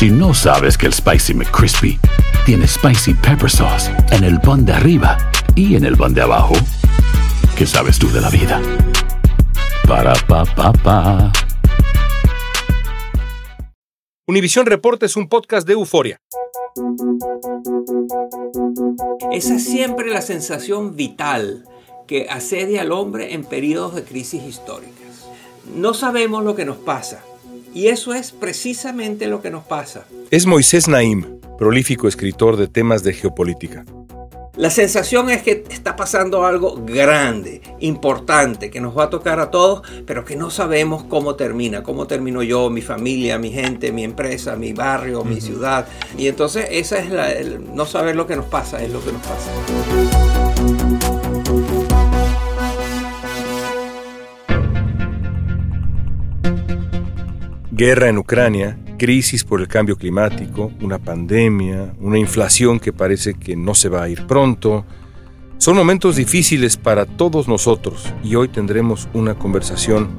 Si no sabes que el Spicy McCrispy tiene Spicy Pepper Sauce en el pan de arriba y en el pan de abajo, ¿qué sabes tú de la vida? Para, pa, pa, pa. Univisión Reporta es un podcast de euforia. Esa es siempre la sensación vital que asedia al hombre en periodos de crisis históricas. No sabemos lo que nos pasa y eso es precisamente lo que nos pasa. Es Moisés Naim, prolífico escritor de temas de geopolítica. La sensación es que está pasando algo grande, importante, que nos va a tocar a todos, pero que no sabemos cómo termina, cómo termino yo, mi familia, mi gente, mi empresa, mi barrio, mi ciudad. Y entonces esa es la, el no saber lo que nos pasa, es lo que nos pasa. Guerra en Ucrania, crisis por el cambio climático, una pandemia, una inflación que parece que no se va a ir pronto. Son momentos difíciles para todos nosotros y hoy tendremos una conversación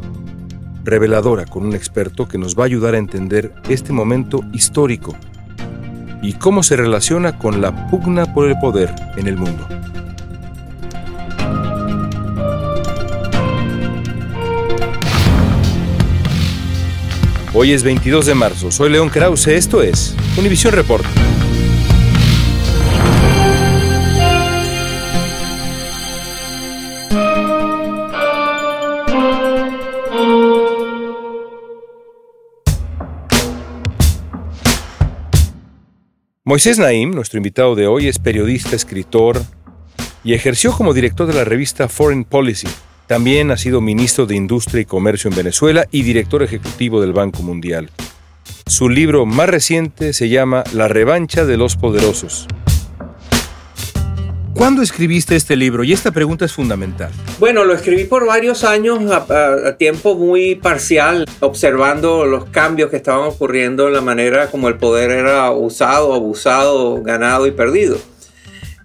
reveladora con un experto que nos va a ayudar a entender este momento histórico y cómo se relaciona con la pugna por el poder en el mundo. Hoy es 22 de marzo, soy León Krause, esto es Univisión Report. Moisés Naim, nuestro invitado de hoy, es periodista, escritor y ejerció como director de la revista Foreign Policy, también ha sido ministro de Industria y Comercio en Venezuela y director ejecutivo del Banco Mundial. Su libro más reciente se llama La revancha de los poderosos. ¿Cuándo escribiste este libro? Y esta pregunta es fundamental. Bueno, lo escribí por varios años a, tiempo muy parcial, observando los cambios que estaban ocurriendo en la manera como el poder era usado, abusado, ganado y perdido.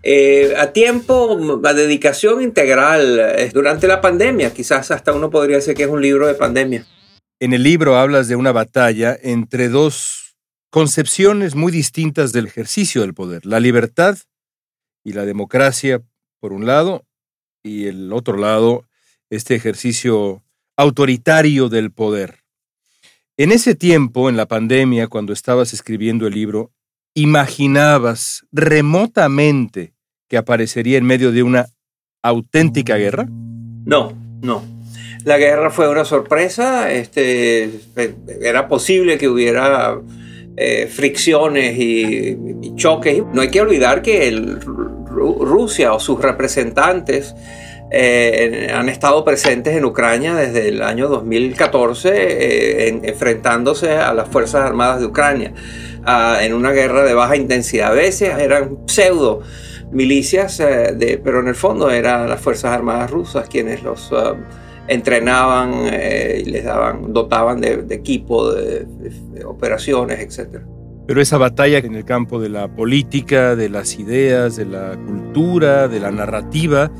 Eh, a tiempo, a dedicación integral eh, durante la pandemia. Quizás hasta uno podría decir que es un libro de pandemia. En el libro hablas de una batalla entre dos concepciones muy distintas del ejercicio del poder, la libertad y la democracia por un lado, y el otro lado, este ejercicio autoritario del poder. En ese tiempo, en la pandemia, cuando estabas escribiendo el libro, ¿imaginabas remotamente que aparecería en medio de una auténtica guerra? No, no. La guerra fue una sorpresa. Este, era posible que hubiera eh, fricciones y, y, choques. No hay que olvidar que Rusia o sus representantes eh, han estado presentes en Ucrania desde el año 2014, eh, en, enfrentándose a las Fuerzas Armadas de Ucrania uh, en una guerra de baja intensidad. A veces eran pseudo milicias, eh, de, pero en el fondo eran las Fuerzas Armadas rusas quienes los uh, entrenaban eh, y les daban, dotaban de, equipo, de, de, operaciones, etc. Pero esa batalla en el campo de la política, de las ideas, de la cultura, de la narrativa,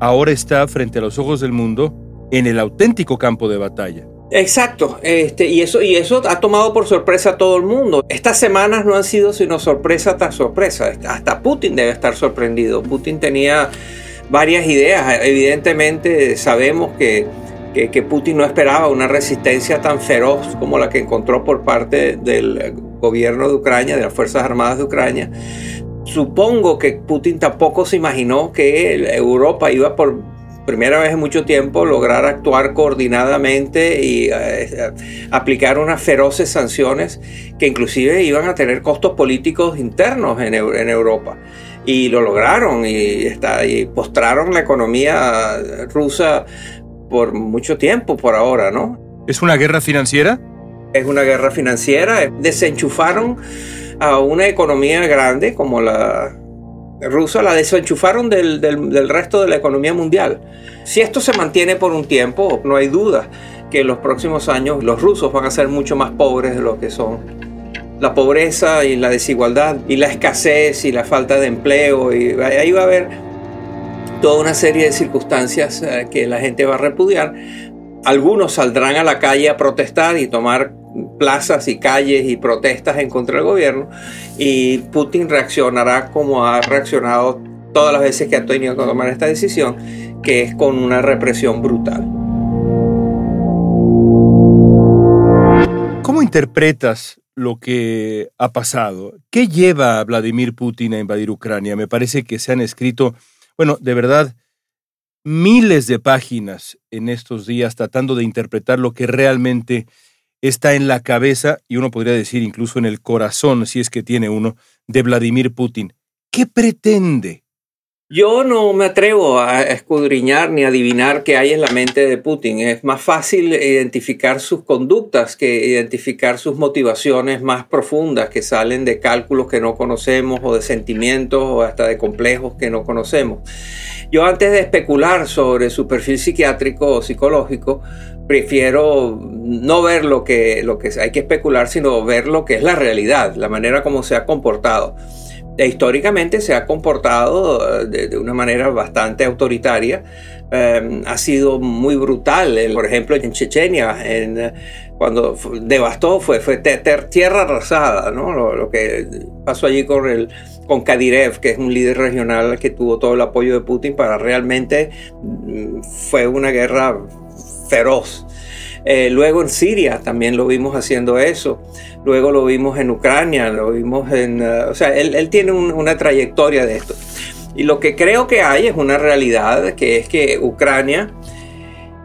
ahora está frente a los ojos del mundo en el auténtico campo de batalla. Exacto, este, y, eso, y eso ha tomado por sorpresa a todo el mundo. Estas semanas no han sido sino sorpresa tras sorpresa. Hasta Putin debe estar sorprendido. Putin tenía varias ideas. Evidentemente sabemos que, que, que Putin no esperaba una resistencia tan feroz como la que encontró por parte del gobierno de Ucrania, de las Fuerzas Armadas de Ucrania. Supongo que Putin tampoco se imaginó que Europa iba por primera vez en mucho tiempo lograr actuar coordinadamente y eh, aplicar unas feroces sanciones que inclusive iban a tener costos políticos internos en, en Europa. Y lo lograron y, está, y postraron la economía rusa por mucho tiempo por ahora, ¿no? ¿Es una guerra financiera? Es una guerra financiera. Desenchufaron a una economía grande como la, rusa la desenchufaron del, del, del, resto de la economía mundial. Si esto se mantiene por un tiempo, no hay duda que en los próximos años los rusos van a ser mucho más pobres de lo que son. La pobreza y la desigualdad y la escasez y la falta de empleo, y ahí va a haber toda una serie de circunstancias que la gente va a repudiar. Algunos saldrán a la calle a protestar y tomar plazas y calles y protestas en contra del gobierno y Putin reaccionará como ha reaccionado todas las veces que ha tenido que tomar esta decisión, que es con una represión brutal. ¿Cómo interpretas lo que ha pasado? ¿Qué lleva a Vladimir Putin a invadir Ucrania? Me parece que se han escrito, bueno, de verdad, miles de páginas en estos días tratando de interpretar lo que realmente está en la cabeza y uno podría decir incluso en el corazón, si es que tiene uno, de Vladimir Putin. ¿Qué pretende? Yo no me atrevo a escudriñar ni adivinar qué hay en la mente de Putin. Es más fácil identificar sus conductas que identificar sus motivaciones más profundas que salen de cálculos que no conocemos o de sentimientos o hasta de complejos que no conocemos. Yo antes de especular sobre su perfil psiquiátrico o psicológico, prefiero no ver lo que, lo que hay que especular, sino ver lo que es la realidad, la manera como se ha comportado. E históricamente se ha comportado eh, de, una manera bastante autoritaria. Em, ha sido muy brutal. Por ejemplo, en Chechenia, en, cuando devastó, fue, fue tierra arrasada. ¿no? Lo, que pasó allí con, el, con Kadirev, que es un líder regional que tuvo todo el apoyo de Putin para realmente mm, fue una guerra feroz. Eh, luego en Siria también lo vimos haciendo eso. Luego lo vimos en Ucrania, lo vimos en... Uh, o sea, él, tiene una trayectoria de esto. Y lo que creo que hay es una realidad, que es que Ucrania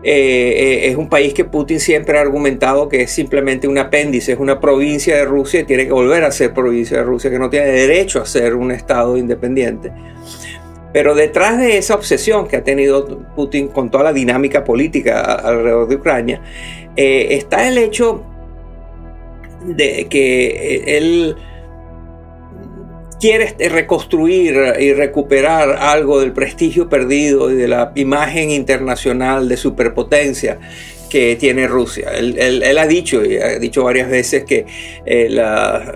eh, eh, es un país que Putin siempre ha argumentado que es simplemente un apéndice, es una provincia de Rusia y tiene que volver a ser provincia de Rusia, que no tiene derecho a ser un Estado independiente. Pero detrás de esa obsesión que ha tenido Putin con toda la dinámica política alrededor de Ucrania, eh, está el hecho de que eh, él quiere reconstruir y recuperar algo del prestigio perdido y de la imagen internacional de superpotencia que tiene Rusia. Él, ha dicho, y ha dicho varias veces, que eh,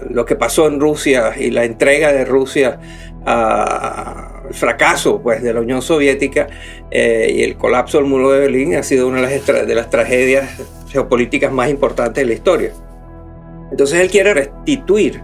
lo que pasó en Rusia y la entrega de Rusia al fracaso pues, de la Unión Soviética eh, y el colapso del muro de Berlín ha sido una de las, de las tragedias geopolíticas más importantes de la historia. Entonces él quiere restituir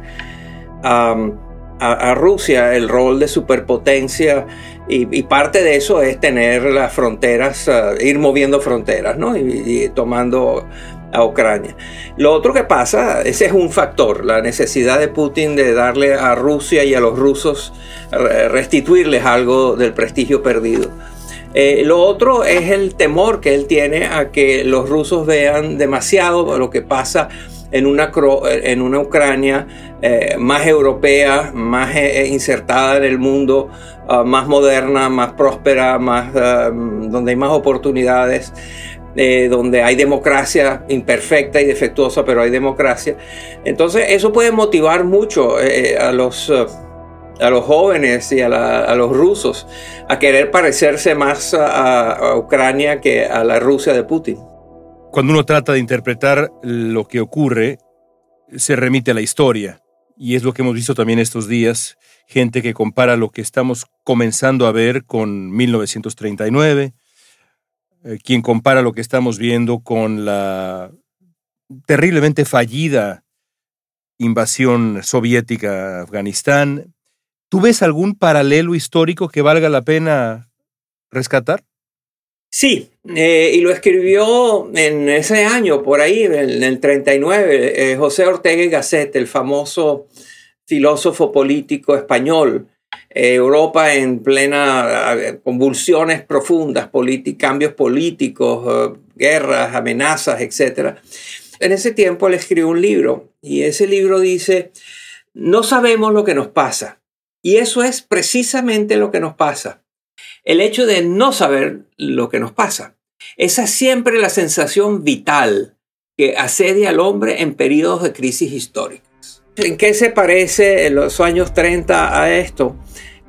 a, Rusia el rol de superpotencia y, parte de eso es tener las fronteras, ir moviendo fronteras, ¿no? Y, tomando a Ucrania. Lo otro que pasa, ese es un factor, la necesidad de Putin de darle a Rusia y a los rusos, restituirles algo del prestigio perdido. Eh, lo otro es el temor que él tiene a que los rusos vean demasiado lo que pasa en una, en una Ucrania eh, más europea, más eh, insertada en el mundo, ah, más moderna, más próspera, más, ah, donde hay más oportunidades. Eh, donde hay democracia imperfecta y defectuosa, pero hay democracia. Entonces eso puede motivar mucho a, los, a los jóvenes y a, los rusos a querer parecerse más a Ucrania que a la Rusia de Putin. Cuando uno trata de interpretar lo que ocurre, se remite a la historia. Y es lo que hemos visto también estos días, gente que compara lo que estamos comenzando a ver con 1939, eh, quien compara lo que estamos viendo con la terriblemente fallida invasión soviética a Afganistán. ¿Tú ves algún paralelo histórico que valga la pena rescatar? Sí, eh, y lo escribió en ese año, por ahí, en el 39, eh, José Ortega y Gasset, el famoso filósofo político español. Eh, Europa en plena convulsiones profundas, cambios políticos, guerras, amenazas, etc. En ese tiempo él escribió un libro y ese libro dice, no sabemos lo que nos pasa. Y eso es precisamente lo que nos pasa el hecho de no saber lo que nos pasa. Esa es siempre la sensación vital que asedia al hombre en periodos de crisis históricas. ¿En qué se parece en los años 30 a esto?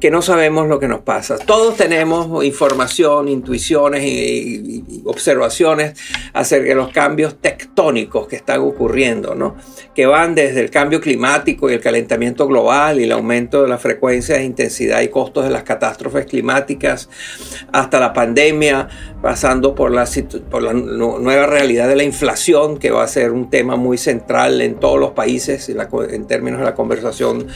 Que no sabemos lo que nos pasa. Todos tenemos información, intuiciones y, observaciones acerca de los cambios tectónicos que están ocurriendo, ¿no? que van desde el cambio climático y el calentamiento global y el aumento de la frecuencia, intensidad y costos de las catástrofes climáticas, hasta la pandemia, pasando por la, por la nueva realidad de la inflación, que va a ser un tema muy central en todos los países en términos de la conversación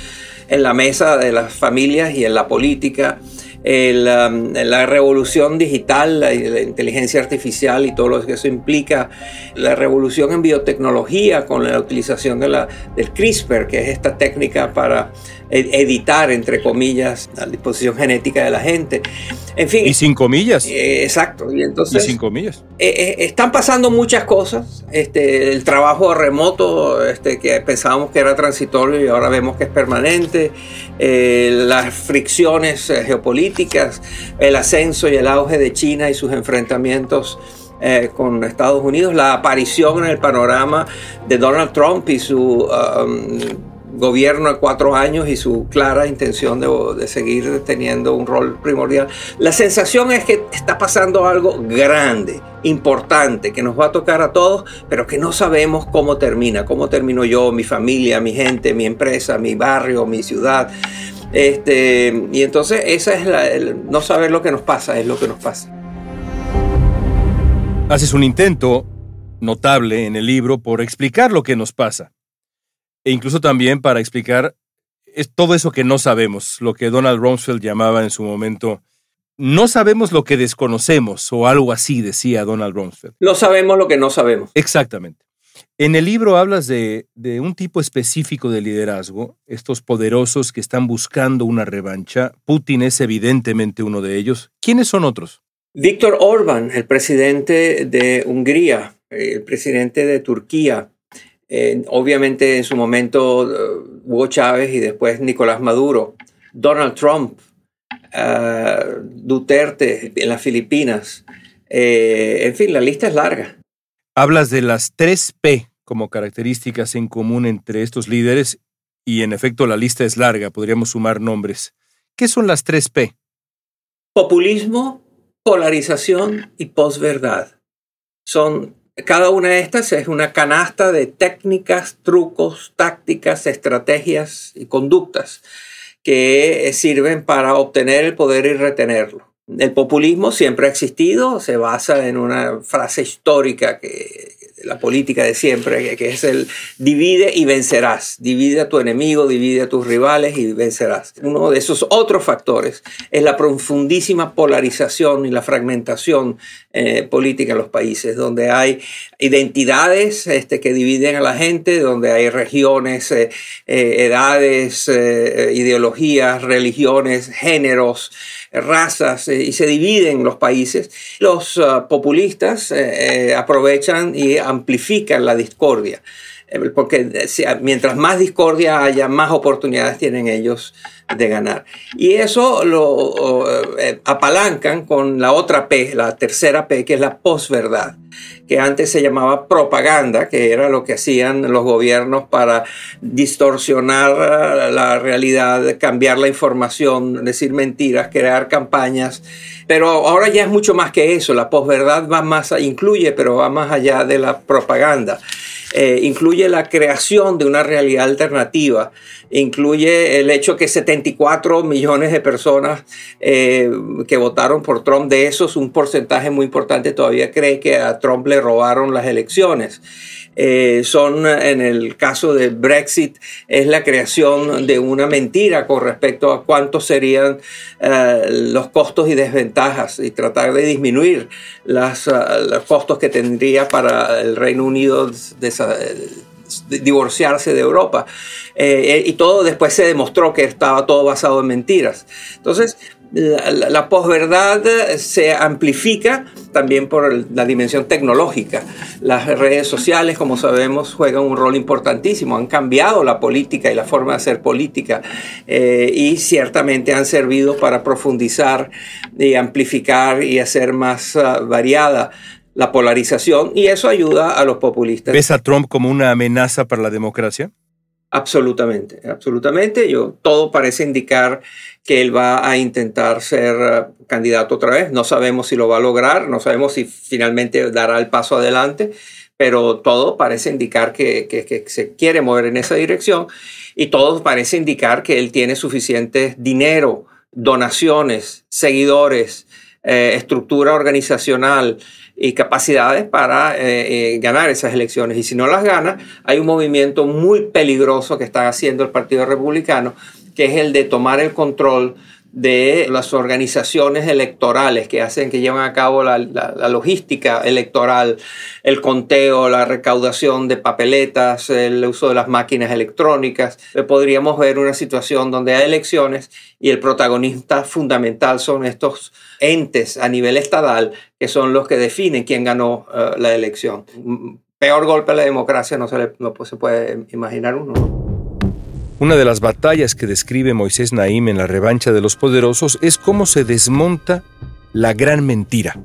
en la mesa de las familias y en la política. Um, la revolución digital, la, la, inteligencia artificial y todo lo que eso implica, la revolución en biotecnología con la utilización de la, del CRISPR, que es esta técnica para editar, entre comillas, la disposición genética de la gente. En fin. Y sin comillas. Eh, exacto. Y entonces. sin comillas. Eh, eh, están pasando muchas cosas. Este, el trabajo remoto, este, que pensábamos que era transitorio y ahora vemos que es permanente. las fricciones geopolíticas, el ascenso y el auge de China y sus enfrentamientos. con Estados Unidos, la aparición en el panorama de Donald Trump y su um, gobierno de cuatro años y su clara intención de, seguir teniendo un rol primordial. La sensación es que está pasando algo grande, importante, que nos va a tocar a todos, pero que no sabemos cómo termina, cómo termino yo, mi familia, mi gente, mi empresa, mi barrio, mi ciudad. Este, y entonces esa es la, no saber lo que nos pasa, es lo que nos pasa. Haces un intento notable en el libro por explicar lo que nos pasa e incluso también para explicar es todo eso que no sabemos, lo que Donald Rumsfeld llamaba en su momento, no sabemos lo que desconocemos, o algo así decía Donald Rumsfeld. No sabemos lo que no sabemos. Exactamente. En el libro hablas de, de, un tipo específico de liderazgo, estos poderosos que están buscando una revancha. Putin es evidentemente uno de ellos. ¿Quiénes son otros? Víctor Orban, el presidente de Hungría, el presidente de Turquía, obviamente en su momento eh, Hugo Chávez y después Nicolás Maduro, Donald Trump, uh, Duterte en las Filipinas. Eh, en fin, la lista es larga. Hablas de las tres P como características en común entre estos líderes y en efecto la lista es larga, podríamos sumar nombres. ¿Qué son las tres P? Populismo, polarización y posverdad. Son cada una de estas es una canasta de técnicas, trucos, tácticas, estrategias y conductas que sirven para obtener el poder y retenerlo. El populismo siempre ha existido, se basa en una frase histórica que la política de siempre, que es el divide y vencerás. Divide a tu enemigo, divide a tus rivales y vencerás. Uno de esos otros factores es la profundísima polarización y la fragmentación eh, política en los países, donde hay identidades este, que dividen a la gente, donde hay regiones, eh, eh, edades, ideologías, religiones, géneros razas y se dividen los países, los populistas aprovechan y amplifican la discordia. Eh, porque mientras más discordia haya, más oportunidades tienen ellos de ganar. Y eso lo eh, apalancan con la otra P, la tercera P, que es la posverdad, que antes se llamaba propaganda, que era lo que hacían los gobiernos para distorsionar la realidad, cambiar la información, decir mentiras, crear campañas. Pero ahora ya es mucho más que eso, la posverdad va más, incluye, pero va más allá de la propaganda. Eh, incluye la creación de una realidad alternativa, incluye el hecho que 74 millones de personas eh, que votaron por Trump, de esos un porcentaje muy importante todavía cree que a Trump le robaron las elecciones. Eh, son, en el caso de Brexit, es la creación de una mentira con respecto a cuántos serían eh, los costos y desventajas y tratar de disminuir eh, los costos que tendría para el Reino Unido divorciarse de Europa. y todo después se demostró que estaba todo basado en mentiras. Entonces, la, posverdad se amplifica también por la dimensión tecnológica. Las redes sociales, como sabemos, juegan un rol importantísimo, han cambiado la política y la forma de hacer política eh, y ciertamente han servido para profundizar y amplificar y hacer más ah, variada la polarización y eso ayuda a los populistas. ¿Ves a Trump como una amenaza para la democracia? Absolutamente, absolutamente. Yo, todo parece indicar que él va a intentar ser eh, candidato otra vez. No sabemos si lo va a lograr, no sabemos si finalmente dará el paso adelante, pero todo parece indicar que, que se quiere mover en esa dirección y todo parece indicar que él tiene suficiente dinero, donaciones, seguidores, eh, estructura organizacional y capacidades para eh, eh, ganar esas elecciones. Y si no las gana, hay un movimiento muy peligroso que está haciendo el Partido Republicano, que es el de tomar el control de las organizaciones electorales que hacen, que llevan a cabo la, logística electoral, el conteo, la recaudación de papeletas, el uso de las máquinas electrónicas. Eh, podríamos ver una situación donde hay elecciones y el protagonista fundamental son estos entes a nivel estatal que son los que definen quién ganó eh, la elección. Peor golpe a la democracia no se, le, no se puede imaginar uno. Una de las batallas que describe Moisés Naim en la revancha de los poderosos es cómo se desmonta la gran mentira.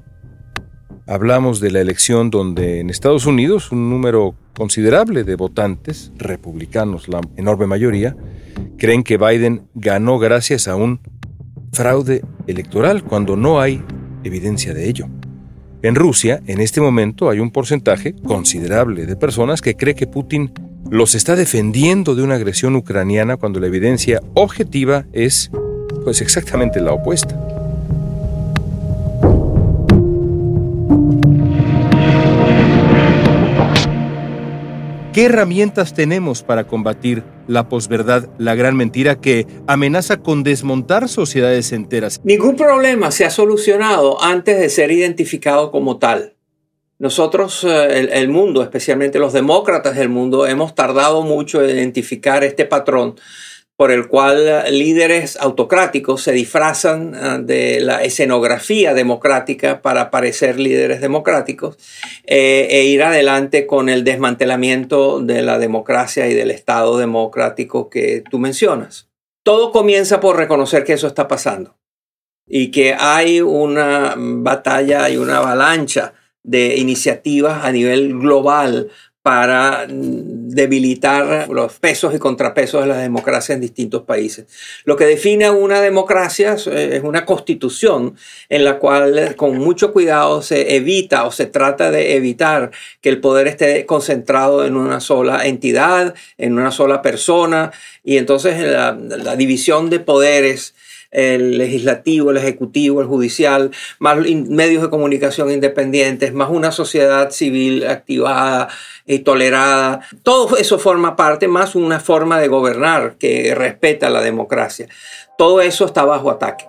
Hablamos de la elección donde en Estados Unidos un número considerable de votantes, republicanos la enorme mayoría, creen que Biden ganó gracias a un fraude electoral cuando no hay evidencia de ello. En Rusia, en este momento, hay un porcentaje considerable de personas que cree que Putin los está defendiendo de una agresión ucraniana cuando la evidencia objetiva es pues exactamente la opuesta. ¿Qué herramientas tenemos para combatir la posverdad, la gran mentira que amenaza con desmontar sociedades enteras? Ningún problema se ha solucionado antes de ser identificado como tal. Nosotros, eh, el, mundo, especialmente los demócratas del mundo, hemos tardado mucho en identificar este patrón por el cual líderes autocráticos se disfrazan eh, de la escenografía democrática para parecer líderes democráticos eh, e ir adelante con el desmantelamiento de la democracia y del Estado democrático que tú mencionas. Todo comienza por reconocer que eso está pasando y que hay una batalla y una avalancha de iniciativas a nivel global para debilitar los pesos y contrapesos de la democracia en distintos países. Lo que define una democracia es una constitución en la cual con mucho cuidado se evita o se trata de evitar que el poder esté concentrado en una sola entidad, en una sola persona, y entonces la, la división de poderes el legislativo, el ejecutivo, el judicial, más medios de comunicación independientes, más una sociedad civil activada y tolerada. Todo eso forma parte, más una forma de gobernar que respeta la democracia. Todo eso está bajo ataque.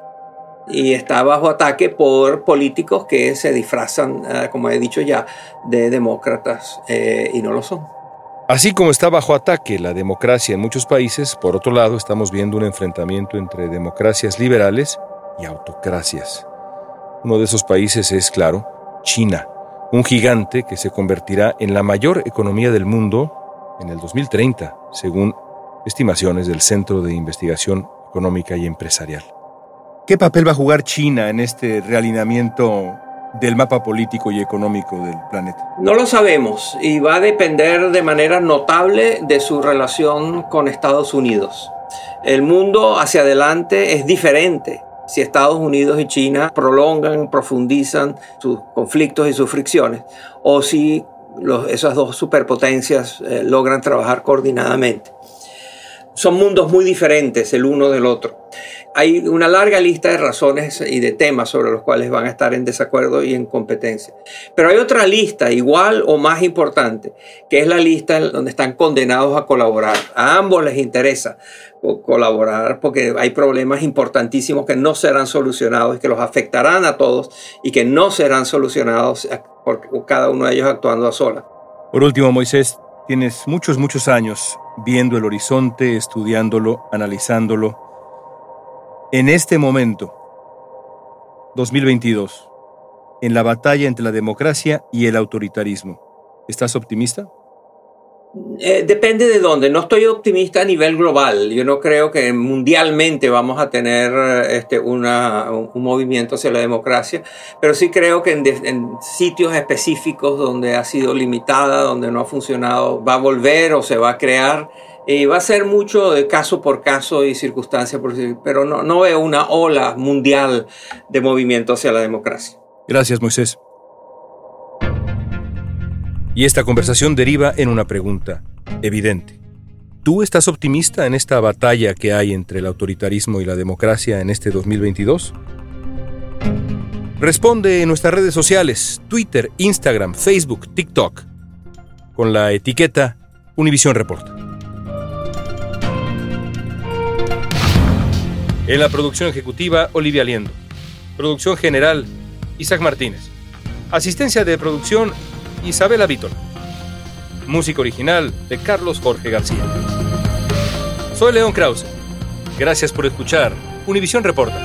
Y está bajo ataque por políticos que se disfrazan, eh, como he dicho ya, de demócratas eh, y no lo son. Así como está bajo ataque la democracia en muchos países, por otro lado estamos viendo un enfrentamiento entre democracias liberales y autocracias. Uno de esos países es, claro, China, un gigante que se convertirá en la mayor economía del mundo en el 2030, según estimaciones del Centro de Investigación Económica y Empresarial. ¿Qué papel va a jugar China en este realineamiento del mapa político y económico del planeta? No lo sabemos y va a depender de manera notable de su relación con Estados Unidos. El mundo hacia adelante es diferente si Estados Unidos y China prolongan, profundizan sus conflictos y sus fricciones, o si esas dos superpotencias eh, logran trabajar coordinadamente. Son mundos muy diferentes el uno del otro hay una larga lista de razones y de temas sobre los cuales van a estar en desacuerdo y en competencia. Pero hay otra lista igual o más importante, que es la lista donde están condenados a colaborar. A ambos les interesa colaborar porque hay problemas importantísimos que no serán solucionados y que los afectarán a todos y que no serán solucionados por cada uno de ellos actuando a sola. Por último, Moisés, tienes muchos, muchos años viendo el horizonte, estudiándolo, analizándolo en este momento, 2022, en la batalla entre la democracia y el autoritarismo, ¿estás optimista? Eh, depende de dónde. No estoy optimista a nivel global. Yo no creo que mundialmente vamos a tener este, una, un movimiento hacia la democracia, pero sí creo que en, en, sitios específicos donde ha sido limitada, donde no ha funcionado, va a volver o se va a crear Y va a ser mucho de caso por caso y circunstancia por circunstancia, pero no, no veo una ola mundial de movimiento hacia la democracia. Gracias, Moisés. Y esta conversación deriva en una pregunta evidente. ¿Tú estás optimista en esta batalla que hay entre el autoritarismo y la democracia en este 2022? Responde en nuestras redes sociales, Twitter, Instagram, Facebook, TikTok, con la etiqueta Univision Reporta. En la producción ejecutiva, Olivia Liendo. Producción general, Isaac Martínez. Asistencia de producción, Isabela Vítor. Música original de Carlos Jorge García. Soy León Krause. Gracias por escuchar Univisión Reporta.